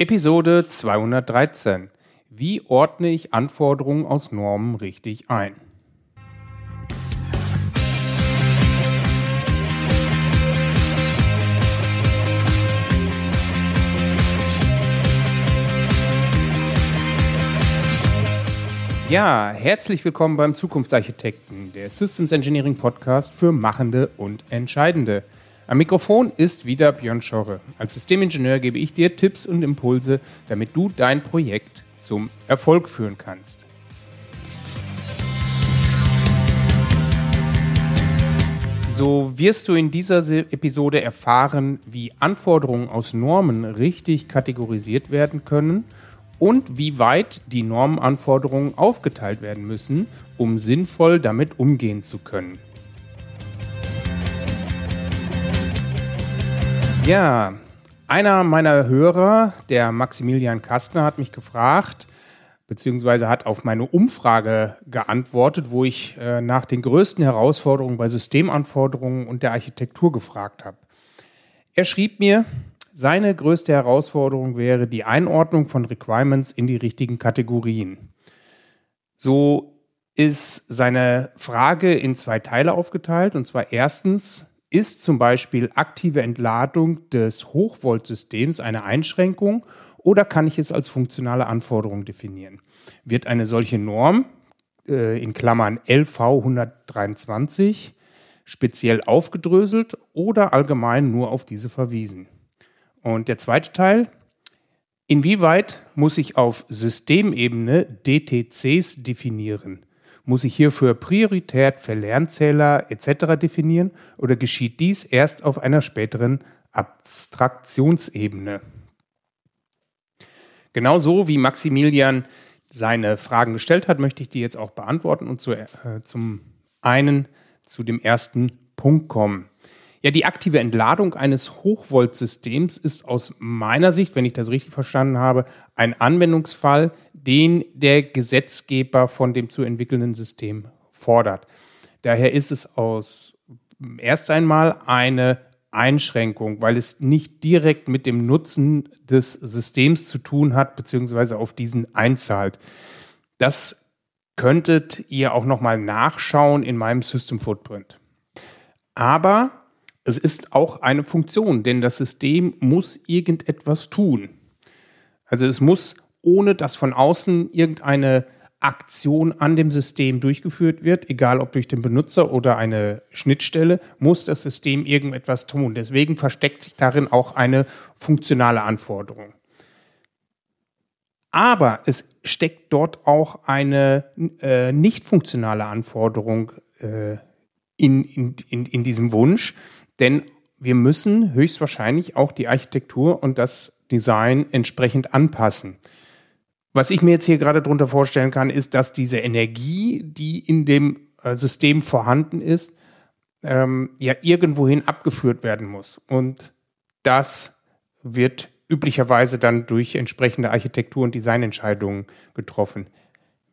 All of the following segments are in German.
Episode 213. Wie ordne ich Anforderungen aus Normen richtig ein? Ja, herzlich willkommen beim Zukunftsarchitekten, der Systems Engineering Podcast für Machende und Entscheidende. Am Mikrofon ist wieder Björn Schorre. Als Systemingenieur gebe ich dir Tipps und Impulse, damit du dein Projekt zum Erfolg führen kannst. So wirst du in dieser Episode erfahren, wie Anforderungen aus Normen richtig kategorisiert werden können und wie weit die Normenanforderungen aufgeteilt werden müssen, um sinnvoll damit umgehen zu können. Ja, einer meiner Hörer, der Maximilian Kastner, hat mich gefragt, beziehungsweise hat auf meine Umfrage geantwortet, wo ich äh, nach den größten Herausforderungen bei Systemanforderungen und der Architektur gefragt habe. Er schrieb mir, seine größte Herausforderung wäre die Einordnung von Requirements in die richtigen Kategorien. So ist seine Frage in zwei Teile aufgeteilt. Und zwar erstens, ist zum Beispiel aktive Entladung des Hochvoltsystems eine Einschränkung oder kann ich es als funktionale Anforderung definieren? Wird eine solche Norm äh, in Klammern LV 123 speziell aufgedröselt oder allgemein nur auf diese verwiesen? Und der zweite Teil, inwieweit muss ich auf Systemebene DTCs definieren? Muss ich hierfür Priorität für Lernzähler etc. definieren oder geschieht dies erst auf einer späteren Abstraktionsebene? Genauso wie Maximilian seine Fragen gestellt hat, möchte ich die jetzt auch beantworten und zu, äh, zum einen zu dem ersten Punkt kommen. Ja, die aktive Entladung eines Hochvoltsystems ist aus meiner Sicht, wenn ich das richtig verstanden habe, ein Anwendungsfall, den der Gesetzgeber von dem zu entwickelnden System fordert. Daher ist es aus erst einmal eine Einschränkung, weil es nicht direkt mit dem Nutzen des Systems zu tun hat, beziehungsweise auf diesen einzahlt. Das könntet ihr auch nochmal nachschauen in meinem System Footprint. Aber es ist auch eine Funktion, denn das System muss irgendetwas tun. Also es muss, ohne dass von außen irgendeine Aktion an dem System durchgeführt wird, egal ob durch den Benutzer oder eine Schnittstelle, muss das System irgendetwas tun. Deswegen versteckt sich darin auch eine funktionale Anforderung. Aber es steckt dort auch eine äh, nicht funktionale Anforderung äh, in, in, in, in diesem Wunsch, denn wir müssen höchstwahrscheinlich auch die Architektur und das Design entsprechend anpassen. Was ich mir jetzt hier gerade darunter vorstellen kann, ist, dass diese Energie, die in dem äh, System vorhanden ist, ähm, ja irgendwohin abgeführt werden muss. Und das wird üblicherweise dann durch entsprechende Architektur- und Designentscheidungen getroffen.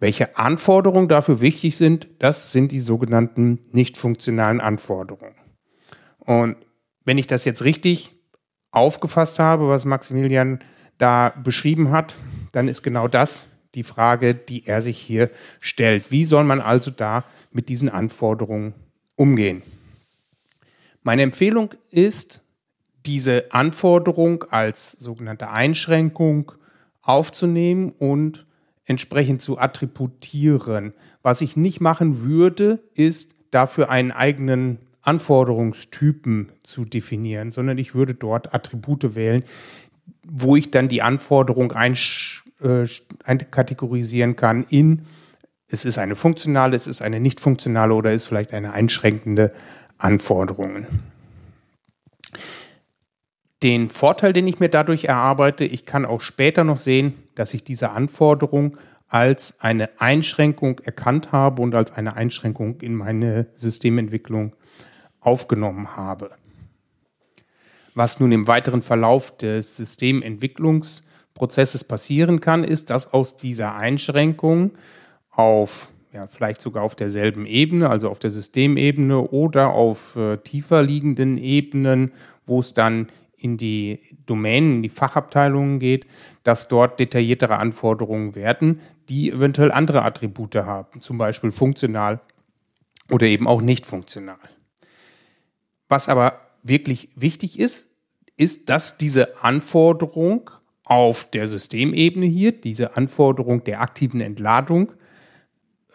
Welche Anforderungen dafür wichtig sind, das sind die sogenannten nicht funktionalen Anforderungen. Und wenn ich das jetzt richtig aufgefasst habe, was Maximilian da beschrieben hat, dann ist genau das die Frage, die er sich hier stellt. Wie soll man also da mit diesen Anforderungen umgehen? Meine Empfehlung ist, diese Anforderung als sogenannte Einschränkung aufzunehmen und entsprechend zu attributieren. Was ich nicht machen würde, ist dafür einen eigenen Anforderungstypen zu definieren, sondern ich würde dort Attribute wählen, wo ich dann die Anforderung äh, einkategorisieren kann in, es ist eine funktionale, es ist eine nicht funktionale oder ist vielleicht eine einschränkende Anforderung. Den Vorteil, den ich mir dadurch erarbeite, ich kann auch später noch sehen, dass ich diese Anforderung als eine Einschränkung erkannt habe und als eine Einschränkung in meine Systementwicklung aufgenommen habe. Was nun im weiteren Verlauf des Systementwicklungsprozesses passieren kann, ist, dass aus dieser Einschränkung auf ja, vielleicht sogar auf derselben Ebene, also auf der Systemebene oder auf äh, tiefer liegenden Ebenen, wo es dann in die Domänen, in die Fachabteilungen geht, dass dort detailliertere Anforderungen werden, die eventuell andere Attribute haben, zum Beispiel funktional oder eben auch nicht funktional. Was aber wirklich wichtig ist, ist, dass diese Anforderung auf der Systemebene hier, diese Anforderung der aktiven Entladung,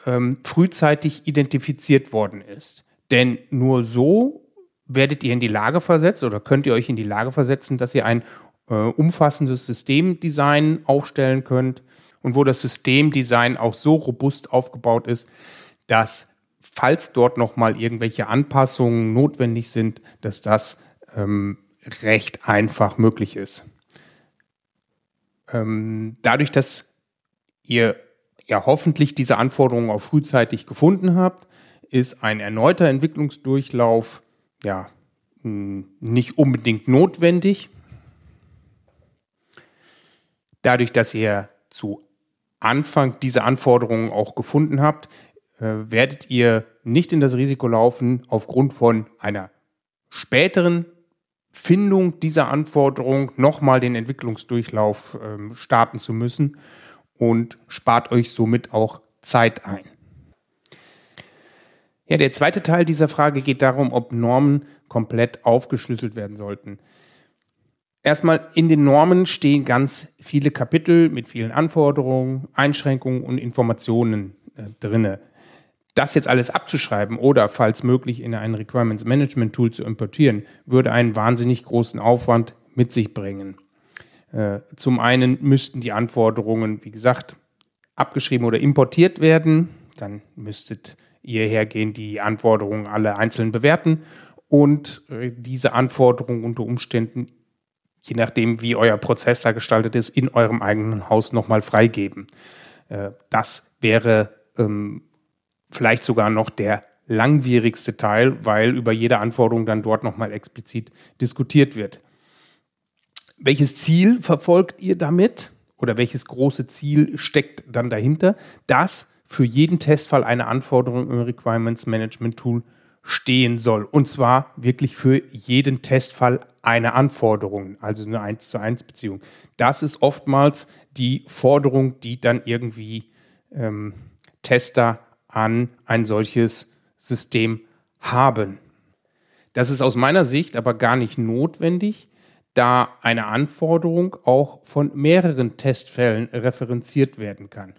ähm, frühzeitig identifiziert worden ist. Denn nur so werdet ihr in die Lage versetzt oder könnt ihr euch in die Lage versetzen, dass ihr ein äh, umfassendes Systemdesign aufstellen könnt und wo das Systemdesign auch so robust aufgebaut ist, dass falls dort nochmal irgendwelche Anpassungen notwendig sind, dass das ähm, recht einfach möglich ist. Ähm, dadurch, dass ihr ja hoffentlich diese Anforderungen auch frühzeitig gefunden habt, ist ein erneuter Entwicklungsdurchlauf ja nicht unbedingt notwendig. Dadurch, dass ihr zu Anfang diese Anforderungen auch gefunden habt, werdet ihr nicht in das Risiko laufen, aufgrund von einer späteren Findung dieser Anforderung nochmal den Entwicklungsdurchlauf ähm, starten zu müssen und spart euch somit auch Zeit ein. Ja, der zweite Teil dieser Frage geht darum, ob Normen komplett aufgeschlüsselt werden sollten. Erstmal in den Normen stehen ganz viele Kapitel mit vielen Anforderungen, Einschränkungen und Informationen äh, drinne. Das jetzt alles abzuschreiben oder falls möglich in ein Requirements Management Tool zu importieren, würde einen wahnsinnig großen Aufwand mit sich bringen. Äh, zum einen müssten die Anforderungen, wie gesagt, abgeschrieben oder importiert werden. Dann müsstet ihr hergehen, die Anforderungen alle einzeln bewerten und äh, diese Anforderungen unter Umständen, je nachdem, wie euer Prozess da gestaltet ist, in eurem eigenen Haus nochmal freigeben. Äh, das wäre ähm, vielleicht sogar noch der langwierigste Teil, weil über jede Anforderung dann dort nochmal explizit diskutiert wird. Welches Ziel verfolgt ihr damit? Oder welches große Ziel steckt dann dahinter? Dass für jeden Testfall eine Anforderung im Requirements Management Tool stehen soll. Und zwar wirklich für jeden Testfall eine Anforderung, also eine 1 zu 1 Beziehung. Das ist oftmals die Forderung, die dann irgendwie ähm, Tester an ein solches System haben. Das ist aus meiner Sicht aber gar nicht notwendig, da eine Anforderung auch von mehreren Testfällen referenziert werden kann.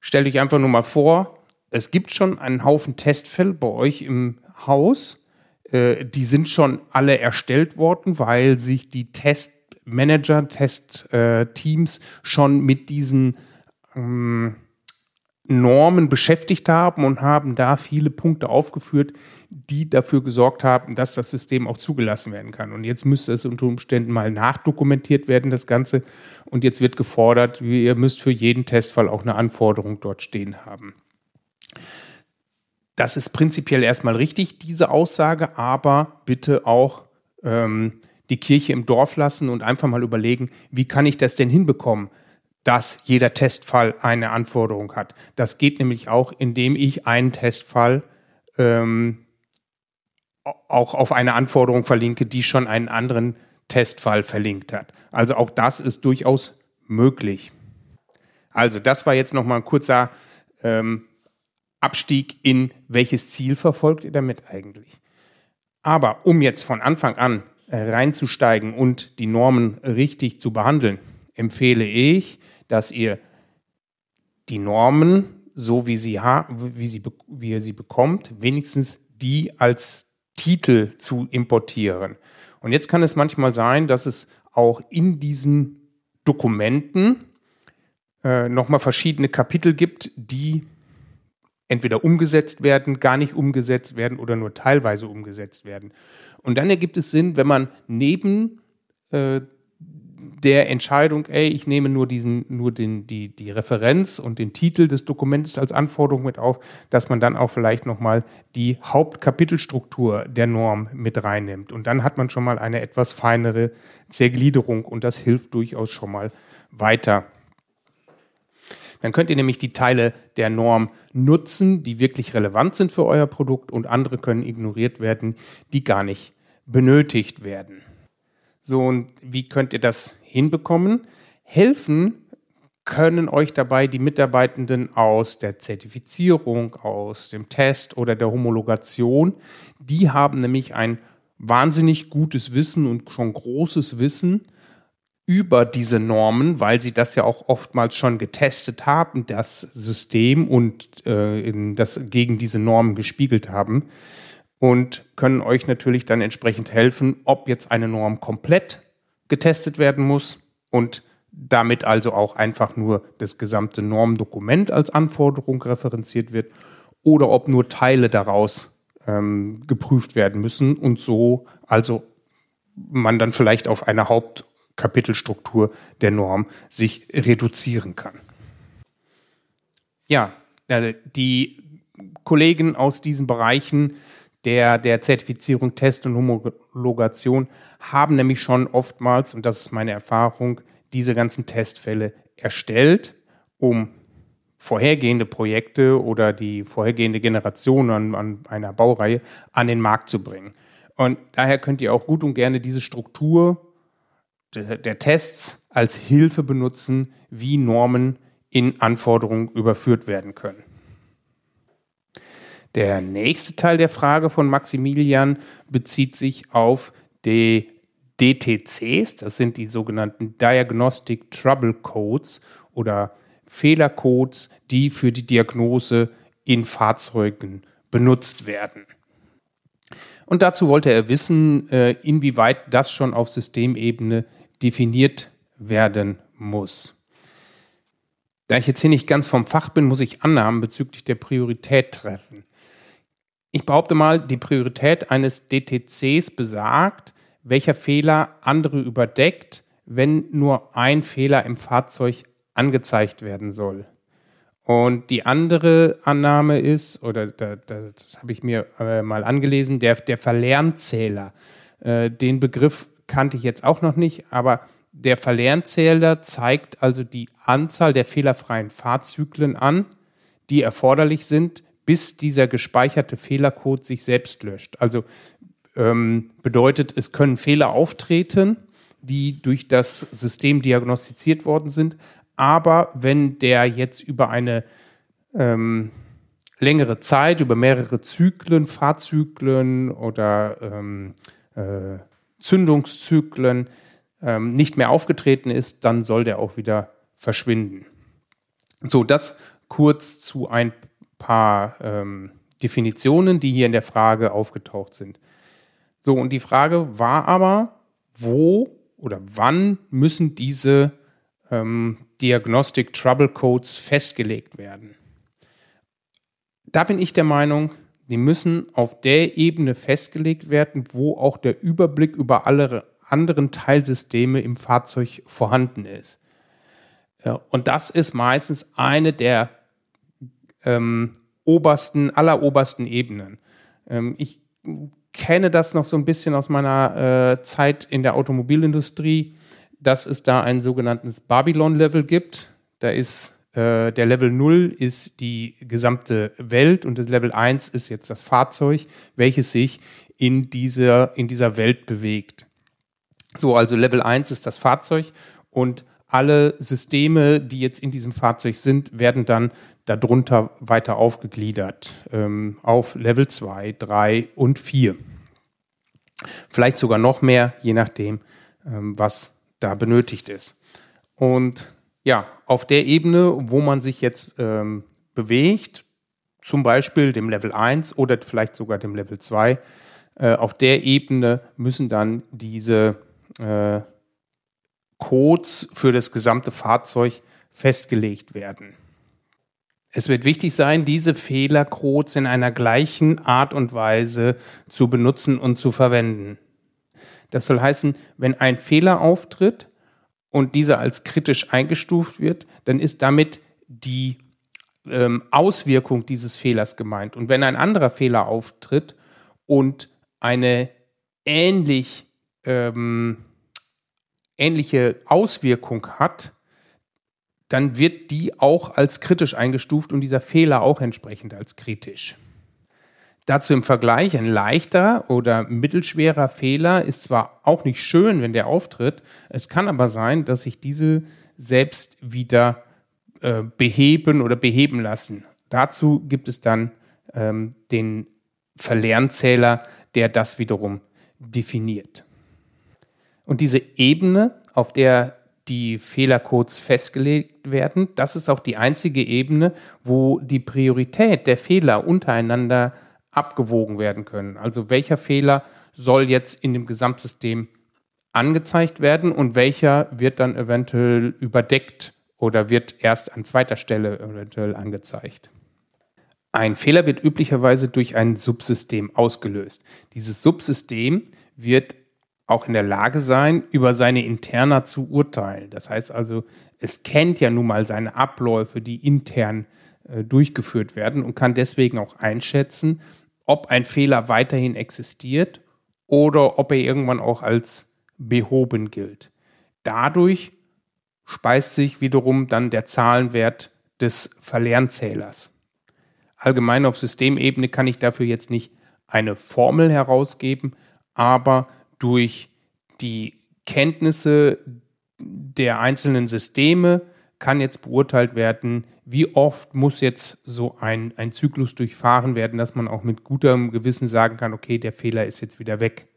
Stellt euch einfach nur mal vor, es gibt schon einen Haufen Testfälle bei euch im Haus. Äh, die sind schon alle erstellt worden, weil sich die Testmanager, Testteams schon mit diesen ähm, Normen beschäftigt haben und haben da viele Punkte aufgeführt, die dafür gesorgt haben, dass das System auch zugelassen werden kann. Und jetzt müsste es unter Umständen mal nachdokumentiert werden, das Ganze. Und jetzt wird gefordert, ihr müsst für jeden Testfall auch eine Anforderung dort stehen haben. Das ist prinzipiell erstmal richtig, diese Aussage, aber bitte auch ähm, die Kirche im Dorf lassen und einfach mal überlegen, wie kann ich das denn hinbekommen? Dass jeder Testfall eine Anforderung hat. Das geht nämlich auch, indem ich einen Testfall ähm, auch auf eine Anforderung verlinke, die schon einen anderen Testfall verlinkt hat. Also auch das ist durchaus möglich. Also das war jetzt nochmal ein kurzer ähm, Abstieg in welches Ziel verfolgt ihr damit eigentlich. Aber um jetzt von Anfang an äh, reinzusteigen und die Normen richtig zu behandeln, empfehle ich, dass ihr die Normen, so wie, sie wie, sie, wie ihr sie bekommt, wenigstens die als Titel zu importieren. Und jetzt kann es manchmal sein, dass es auch in diesen Dokumenten äh, nochmal verschiedene Kapitel gibt, die entweder umgesetzt werden, gar nicht umgesetzt werden oder nur teilweise umgesetzt werden. Und dann ergibt es Sinn, wenn man neben äh, der Entscheidung, ey, ich nehme nur diesen, nur den, die, die Referenz und den Titel des Dokumentes als Anforderung mit auf, dass man dann auch vielleicht nochmal die Hauptkapitelstruktur der Norm mit reinnimmt. Und dann hat man schon mal eine etwas feinere Zergliederung und das hilft durchaus schon mal weiter. Dann könnt ihr nämlich die Teile der Norm nutzen, die wirklich relevant sind für euer Produkt und andere können ignoriert werden, die gar nicht benötigt werden. So, und wie könnt ihr das hinbekommen? Helfen können euch dabei die Mitarbeitenden aus der Zertifizierung, aus dem Test oder der Homologation. Die haben nämlich ein wahnsinnig gutes Wissen und schon großes Wissen über diese Normen, weil sie das ja auch oftmals schon getestet haben, das System und äh, das gegen diese Normen gespiegelt haben und können euch natürlich dann entsprechend helfen, ob jetzt eine Norm komplett getestet werden muss und damit also auch einfach nur das gesamte Normdokument als Anforderung referenziert wird oder ob nur Teile daraus ähm, geprüft werden müssen und so also man dann vielleicht auf eine Haupt- Kapitelstruktur der Norm sich reduzieren kann. Ja, die Kollegen aus diesen Bereichen der, der Zertifizierung, Test und Homologation haben nämlich schon oftmals, und das ist meine Erfahrung, diese ganzen Testfälle erstellt, um vorhergehende Projekte oder die vorhergehende Generation an, an einer Baureihe an den Markt zu bringen. Und daher könnt ihr auch gut und gerne diese Struktur der Tests als Hilfe benutzen, wie Normen in Anforderungen überführt werden können. Der nächste Teil der Frage von Maximilian bezieht sich auf die DTCs, das sind die sogenannten Diagnostic Trouble Codes oder Fehlercodes, die für die Diagnose in Fahrzeugen benutzt werden. Und dazu wollte er wissen, äh, inwieweit das schon auf Systemebene definiert werden muss. Da ich jetzt hier nicht ganz vom Fach bin, muss ich Annahmen bezüglich der Priorität treffen. Ich behaupte mal, die Priorität eines DTCs besagt, welcher Fehler andere überdeckt, wenn nur ein Fehler im Fahrzeug angezeigt werden soll. Und die andere Annahme ist, oder das habe ich mir äh, mal angelesen, der, der Verlernzähler. Äh, den Begriff kannte ich jetzt auch noch nicht, aber der Verlernzähler zeigt also die Anzahl der fehlerfreien Fahrzyklen an, die erforderlich sind, bis dieser gespeicherte Fehlercode sich selbst löscht. Also ähm, bedeutet, es können Fehler auftreten, die durch das System diagnostiziert worden sind, aber wenn der jetzt über eine ähm, längere Zeit, über mehrere Zyklen, Fahrzyklen oder ähm, äh, Zündungszyklen ähm, nicht mehr aufgetreten ist, dann soll der auch wieder verschwinden. So, das kurz zu ein paar ähm, Definitionen, die hier in der Frage aufgetaucht sind. So, und die Frage war aber, wo oder wann müssen diese ähm, Diagnostic Trouble Codes festgelegt werden? Da bin ich der Meinung, die müssen auf der Ebene festgelegt werden, wo auch der Überblick über alle anderen Teilsysteme im Fahrzeug vorhanden ist. Und das ist meistens eine der ähm, obersten, allerobersten Ebenen. Ähm, ich kenne das noch so ein bisschen aus meiner äh, Zeit in der Automobilindustrie, dass es da ein sogenanntes Babylon-Level gibt. Da ist äh, der Level 0 ist die gesamte Welt und das Level 1 ist jetzt das Fahrzeug, welches sich in dieser, in dieser Welt bewegt. So, also Level 1 ist das Fahrzeug und alle Systeme, die jetzt in diesem Fahrzeug sind, werden dann darunter weiter aufgegliedert ähm, auf Level 2, 3 und 4. Vielleicht sogar noch mehr, je nachdem, ähm, was da benötigt ist. Und ja, auf der Ebene, wo man sich jetzt ähm, bewegt, zum Beispiel dem Level 1 oder vielleicht sogar dem Level 2, äh, auf der Ebene müssen dann diese äh, Codes für das gesamte Fahrzeug festgelegt werden. Es wird wichtig sein, diese Fehlercodes in einer gleichen Art und Weise zu benutzen und zu verwenden. Das soll heißen, wenn ein Fehler auftritt, und dieser als kritisch eingestuft wird, dann ist damit die ähm, Auswirkung dieses Fehlers gemeint. Und wenn ein anderer Fehler auftritt und eine ähnlich, ähm, ähnliche Auswirkung hat, dann wird die auch als kritisch eingestuft und dieser Fehler auch entsprechend als kritisch. Dazu im Vergleich, ein leichter oder mittelschwerer Fehler ist zwar auch nicht schön, wenn der auftritt, es kann aber sein, dass sich diese selbst wieder äh, beheben oder beheben lassen. Dazu gibt es dann ähm, den Verlernzähler, der das wiederum definiert. Und diese Ebene, auf der die Fehlercodes festgelegt werden, das ist auch die einzige Ebene, wo die Priorität der Fehler untereinander abgewogen werden können. Also welcher Fehler soll jetzt in dem Gesamtsystem angezeigt werden und welcher wird dann eventuell überdeckt oder wird erst an zweiter Stelle eventuell angezeigt. Ein Fehler wird üblicherweise durch ein Subsystem ausgelöst. Dieses Subsystem wird auch in der Lage sein, über seine Interna zu urteilen. Das heißt also, es kennt ja nun mal seine Abläufe, die intern äh, durchgeführt werden und kann deswegen auch einschätzen, ob ein Fehler weiterhin existiert oder ob er irgendwann auch als behoben gilt. Dadurch speist sich wiederum dann der Zahlenwert des Verlernzählers. Allgemein auf Systemebene kann ich dafür jetzt nicht eine Formel herausgeben, aber durch die Kenntnisse der einzelnen Systeme kann jetzt beurteilt werden, wie oft muss jetzt so ein, ein Zyklus durchfahren werden, dass man auch mit gutem Gewissen sagen kann, okay, der Fehler ist jetzt wieder weg.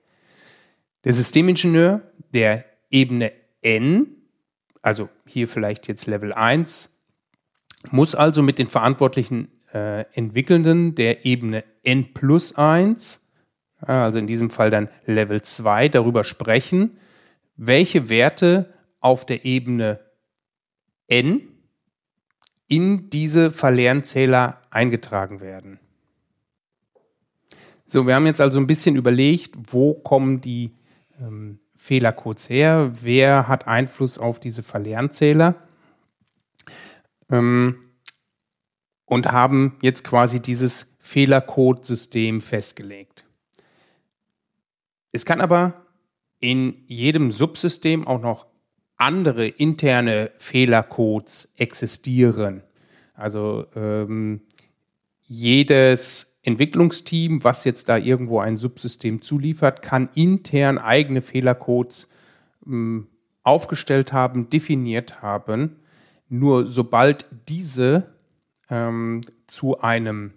Der Systemingenieur der Ebene N, also hier vielleicht jetzt Level 1, muss also mit den verantwortlichen äh, Entwickelnden der Ebene N plus 1, also in diesem Fall dann Level 2, darüber sprechen, welche Werte auf der Ebene N in diese Verlernzähler eingetragen werden. So, wir haben jetzt also ein bisschen überlegt, wo kommen die ähm, Fehlercodes her, wer hat Einfluss auf diese Verlernzähler ähm, und haben jetzt quasi dieses Fehlercodesystem festgelegt. Es kann aber in jedem Subsystem auch noch andere interne Fehlercodes existieren. Also ähm, jedes Entwicklungsteam, was jetzt da irgendwo ein Subsystem zuliefert, kann intern eigene Fehlercodes ähm, aufgestellt haben, definiert haben. Nur sobald diese ähm, zu einem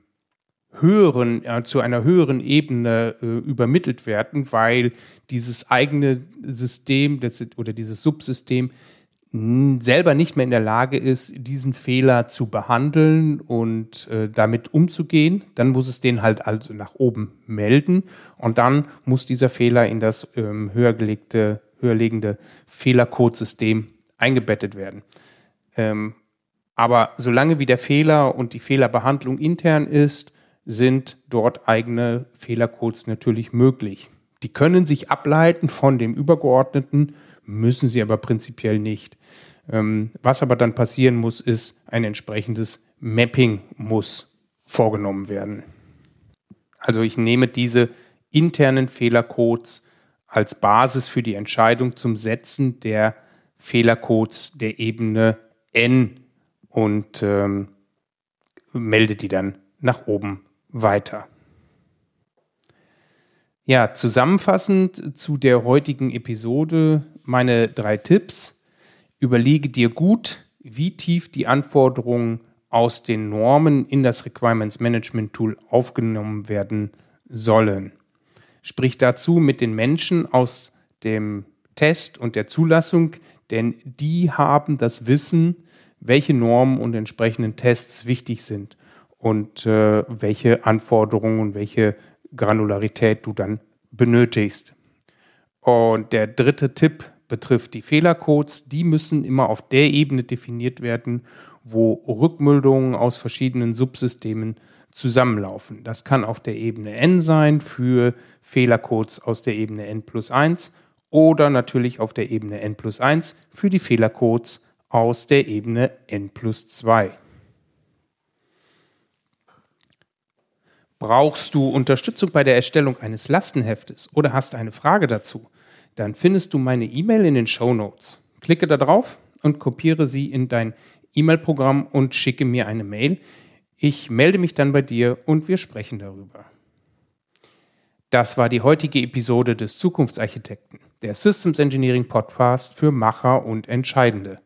höheren, äh, zu einer höheren Ebene äh, übermittelt werden, weil dieses eigene System das, oder dieses Subsystem selber nicht mehr in der Lage ist, diesen Fehler zu behandeln und äh, damit umzugehen, dann muss es den halt also nach oben melden und dann muss dieser Fehler in das ähm, höher gelegte, höher liegende Fehlercodesystem eingebettet werden. Ähm, aber solange wie der Fehler und die Fehlerbehandlung intern ist, sind dort eigene Fehlercodes natürlich möglich. Die können sich ableiten von dem Übergeordneten, müssen sie aber prinzipiell nicht. Ähm, was aber dann passieren muss, ist, ein entsprechendes Mapping muss vorgenommen werden. Also ich nehme diese internen Fehlercodes als Basis für die Entscheidung zum Setzen der Fehlercodes der Ebene N und ähm, melde die dann nach oben weiter. Ja, zusammenfassend zu der heutigen Episode meine drei Tipps. Überlege dir gut, wie tief die Anforderungen aus den Normen in das Requirements Management Tool aufgenommen werden sollen. Sprich dazu mit den Menschen aus dem Test und der Zulassung, denn die haben das Wissen, welche Normen und entsprechenden Tests wichtig sind und äh, welche Anforderungen und welche Granularität du dann benötigst. Und der dritte Tipp betrifft die Fehlercodes. Die müssen immer auf der Ebene definiert werden, wo Rückmeldungen aus verschiedenen Subsystemen zusammenlaufen. Das kann auf der Ebene n sein für Fehlercodes aus der Ebene n plus 1 oder natürlich auf der Ebene n plus 1 für die Fehlercodes aus der Ebene n plus 2. Brauchst du Unterstützung bei der Erstellung eines Lastenheftes oder hast eine Frage dazu? Dann findest du meine E-Mail in den Show Notes. Klicke da drauf und kopiere sie in dein E-Mail-Programm und schicke mir eine Mail. Ich melde mich dann bei dir und wir sprechen darüber. Das war die heutige Episode des Zukunftsarchitekten, der Systems Engineering Podcast für Macher und Entscheidende.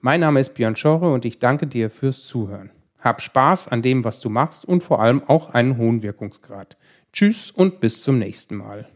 Mein Name ist Björn Schorre und ich danke dir fürs Zuhören. Hab Spaß an dem, was du machst und vor allem auch einen hohen Wirkungsgrad. Tschüss und bis zum nächsten Mal.